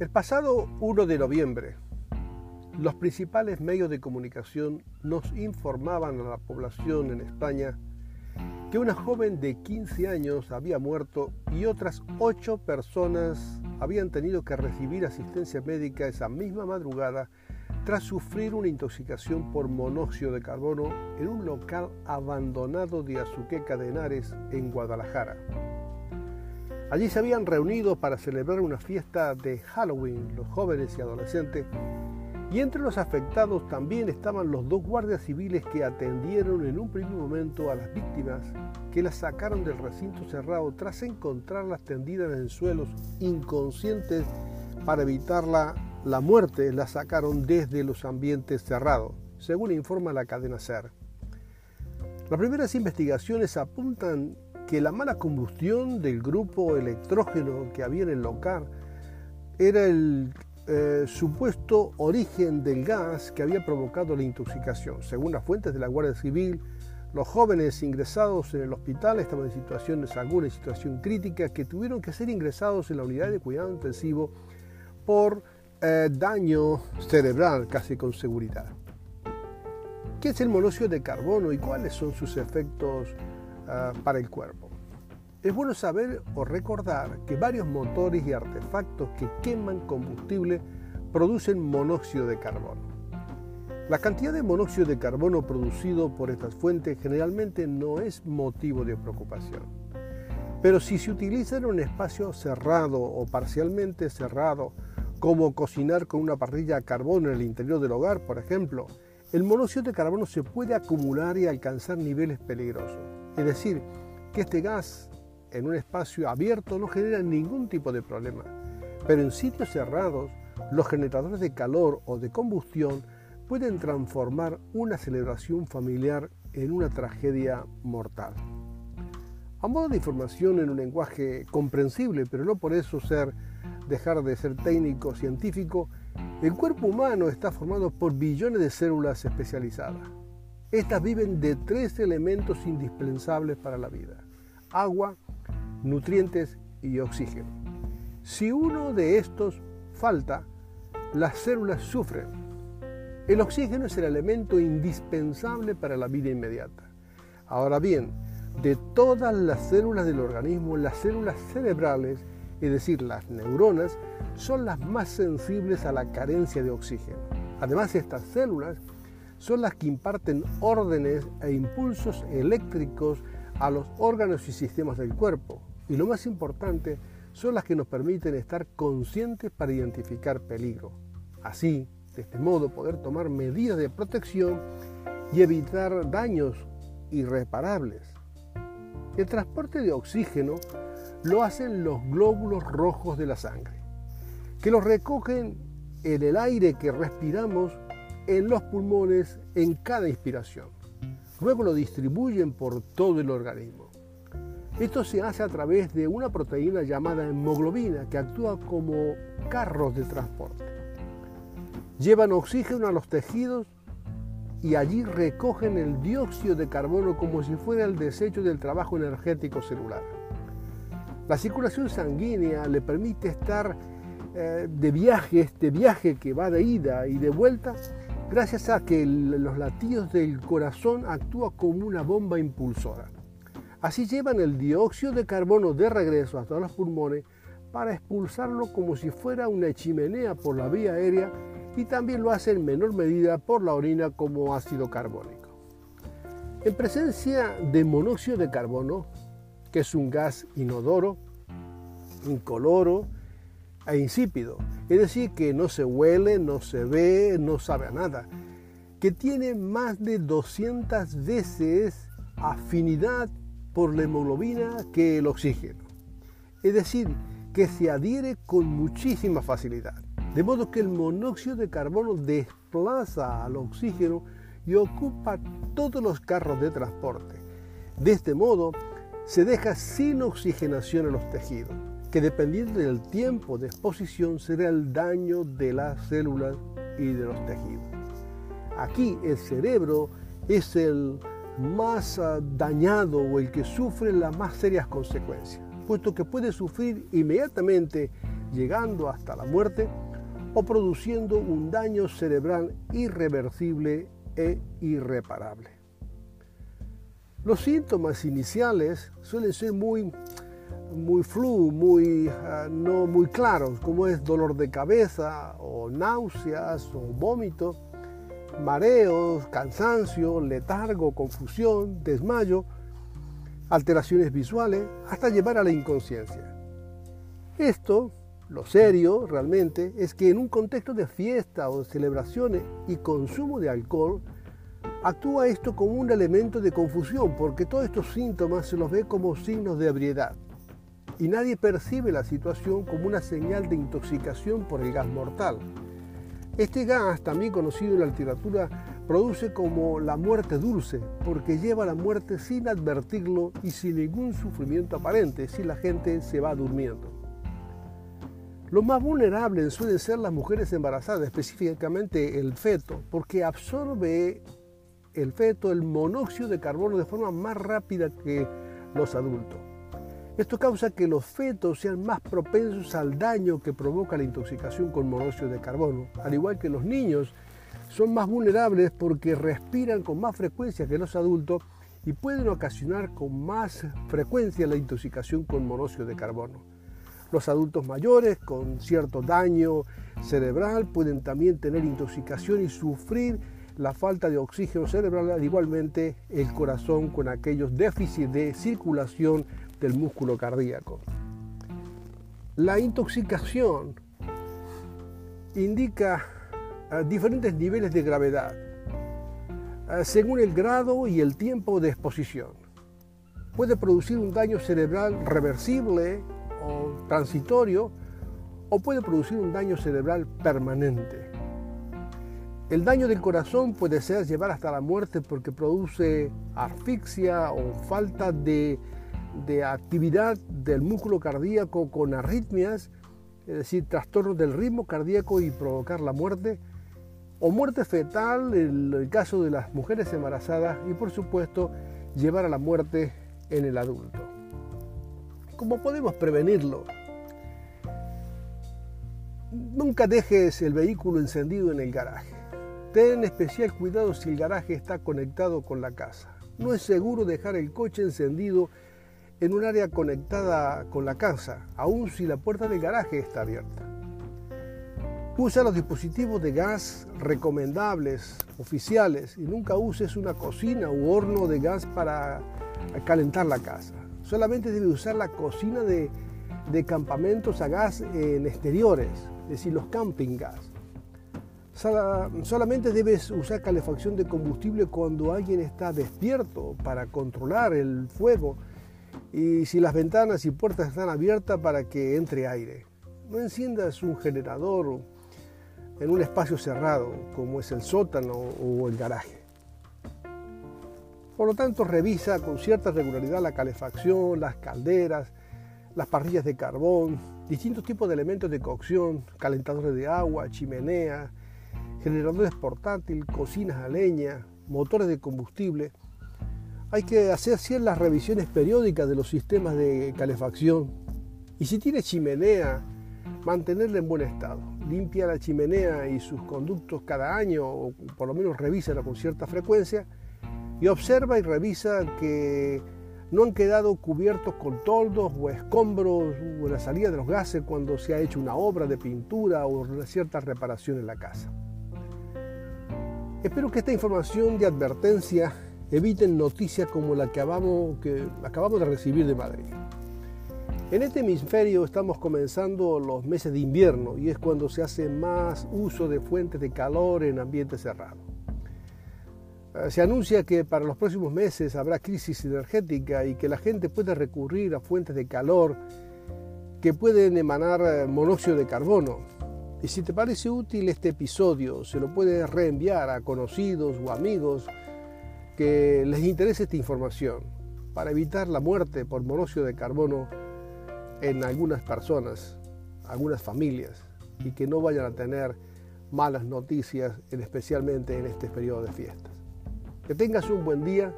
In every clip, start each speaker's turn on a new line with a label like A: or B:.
A: El pasado 1 de noviembre, los principales medios de comunicación nos informaban a la población en España que una joven de 15 años había muerto y otras 8 personas habían tenido que recibir asistencia médica esa misma madrugada tras sufrir una intoxicación por monóxido de carbono en un local abandonado de Azuqueca de Henares en Guadalajara. Allí se habían reunido para celebrar una fiesta de Halloween los jóvenes y adolescentes y entre los afectados también estaban los dos guardias civiles que atendieron en un primer momento a las víctimas que las sacaron del recinto cerrado tras encontrarlas tendidas en suelos inconscientes para evitar la, la muerte, las sacaron desde los ambientes cerrados, según informa la cadena SER. Las primeras investigaciones apuntan que la mala combustión del grupo electrógeno que había en el local era el eh, supuesto origen del gas que había provocado la intoxicación. Según las fuentes de la Guardia Civil, los jóvenes ingresados en el hospital estaban en situaciones y situación crítica que tuvieron que ser ingresados en la unidad de cuidado intensivo por eh, daño cerebral, casi con seguridad. ¿Qué es el monóxido de carbono y cuáles son sus efectos Ah, para el cuerpo. Es bueno saber o recordar que varios motores y artefactos que queman combustible producen monóxido de carbono. La cantidad de monóxido de carbono producido por estas fuentes generalmente no es motivo de preocupación. Pero si se utiliza en un espacio cerrado o parcialmente cerrado, como cocinar con una parrilla a carbono en el interior del hogar, por ejemplo, el monóxido de carbono se puede acumular y alcanzar niveles peligrosos. Es decir, que este gas en un espacio abierto no genera ningún tipo de problema, pero en sitios cerrados los generadores de calor o de combustión pueden transformar una celebración familiar en una tragedia mortal. A modo de información en un lenguaje comprensible, pero no por eso ser dejar de ser técnico científico, el cuerpo humano está formado por billones de células especializadas. Estas viven de tres elementos indispensables para la vida. Agua, nutrientes y oxígeno. Si uno de estos falta, las células sufren. El oxígeno es el elemento indispensable para la vida inmediata. Ahora bien, de todas las células del organismo, las células cerebrales es decir, las neuronas, son las más sensibles a la carencia de oxígeno. Además, estas células son las que imparten órdenes e impulsos eléctricos a los órganos y sistemas del cuerpo. Y lo más importante, son las que nos permiten estar conscientes para identificar peligro. Así, de este modo, poder tomar medidas de protección y evitar daños irreparables. El transporte de oxígeno lo hacen los glóbulos rojos de la sangre, que los recogen en el aire que respiramos en los pulmones en cada inspiración. Luego lo distribuyen por todo el organismo. Esto se hace a través de una proteína llamada hemoglobina que actúa como carros de transporte. Llevan oxígeno a los tejidos y allí recogen el dióxido de carbono como si fuera el desecho del trabajo energético celular. La circulación sanguínea le permite estar eh, de viaje, este viaje que va de ida y de vuelta, gracias a que los latidos del corazón actúan como una bomba impulsora. Así llevan el dióxido de carbono de regreso hasta los pulmones para expulsarlo como si fuera una chimenea por la vía aérea y también lo hace en menor medida por la orina como ácido carbónico. En presencia de monóxido de carbono, que es un gas inodoro, incoloro e insípido. Es decir, que no se huele, no se ve, no sabe a nada. Que tiene más de 200 veces afinidad por la hemoglobina que el oxígeno. Es decir, que se adhiere con muchísima facilidad. De modo que el monóxido de carbono desplaza al oxígeno y ocupa todos los carros de transporte. De este modo, se deja sin oxigenación en los tejidos, que dependiendo del tiempo de exposición será el daño de las células y de los tejidos. Aquí el cerebro es el más ah, dañado o el que sufre las más serias consecuencias, puesto que puede sufrir inmediatamente llegando hasta la muerte o produciendo un daño cerebral irreversible e irreparable. Los síntomas iniciales suelen ser muy, muy flu, muy, ah, no muy claros, como es dolor de cabeza o náuseas o vómito, mareos, cansancio, letargo, confusión, desmayo, alteraciones visuales, hasta llevar a la inconsciencia. Esto, lo serio realmente, es que en un contexto de fiesta o celebraciones y consumo de alcohol, actúa esto como un elemento de confusión, porque todos estos síntomas se los ve como signos de ebriedad. Y nadie percibe la situación como una señal de intoxicación por el gas mortal. Este gas, también conocido en la literatura, produce como la muerte dulce, porque lleva la muerte sin advertirlo y sin ningún sufrimiento aparente, si la gente se va durmiendo. Los más vulnerables suelen ser las mujeres embarazadas, específicamente el feto, porque absorbe el feto el monóxido de carbono de forma más rápida que los adultos. Esto causa que los fetos sean más propensos al daño que provoca la intoxicación con monóxido de carbono, al igual que los niños son más vulnerables porque respiran con más frecuencia que los adultos y pueden ocasionar con más frecuencia la intoxicación con monóxido de carbono. Los adultos mayores con cierto daño cerebral pueden también tener intoxicación y sufrir la falta de oxígeno cerebral, igualmente el corazón con aquellos déficits de circulación del músculo cardíaco. La intoxicación indica eh, diferentes niveles de gravedad eh, según el grado y el tiempo de exposición. Puede producir un daño cerebral reversible o transitorio o puede producir un daño cerebral permanente. El daño del corazón puede ser llevar hasta la muerte porque produce asfixia o falta de, actividad del músculo cardíaco con arritmias, es decir, trastornos del ritmo cardíaco y provocar la muerte, o muerte fetal en el caso de las mujeres embarazadas y por supuesto llevar a la muerte en el adulto. ¿Cómo podemos prevenirlo? Nunca dejes el vehículo encendido en el garaje. Ten especial cuidado si el garaje está conectado con la casa. No es seguro dejar el coche encendido en un área conectada con la casa, aun si la puerta del garaje está abierta. Usa los dispositivos de gas recomendables, oficiales, y nunca uses una cocina u horno de gas para calentar la casa. Solamente debe usar la cocina de, de campamentos a gas en exteriores, es decir, los camping gas solamente debes usar calefacción de combustible cuando alguien está despierto para controlar el fuego y si las ventanas y puertas están abiertas para que entre aire. No enciendas un generador en un espacio cerrado como es el sótano o el garaje. Por lo tanto, revisa con cierta regularidad la calefacción, las calderas, las parrillas de carbón, distintos tipos de elementos de cocción, calentadores de agua, chimenea, generadores portátiles, cocinas a leña, motores de combustible. Hay que hacer ciertas revisiones periódicas de los sistemas de calefacción. Y si tiene chimenea, mantenerla en buen estado. Limpia la chimenea y sus conductos cada año, o por lo menos revísala con cierta frecuencia. Y observa y revisa que no han quedado cubiertos con toldos o escombros o la salida de los gases cuando se ha hecho una obra de pintura o cierta reparación en la casa. Espero que esta información de advertencia eviten noticias como la que acabamos, de recibir de Madrid. En este hemisferio estamos comenzando los meses de invierno y es cuando se hace más uso de fuentes de calor en ambientes cerrados. Eh, se anuncia que para los próximos meses habrá crisis energética y que la gente puede recurrir a fuentes de calor que pueden emanar eh, monóxido de carbono. Y si te parece útil este episodio, se lo puedes reenviar a conocidos o amigos que les interese esta información para evitar la muerte por monóxido de carbono en algunas personas, algunas familias, y que no vayan a tener malas noticias, especialmente en este periodo de fiestas. Que tengas un buen día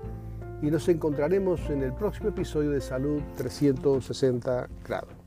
A: y nos encontraremos en el próximo episodio de Salud 360 grados.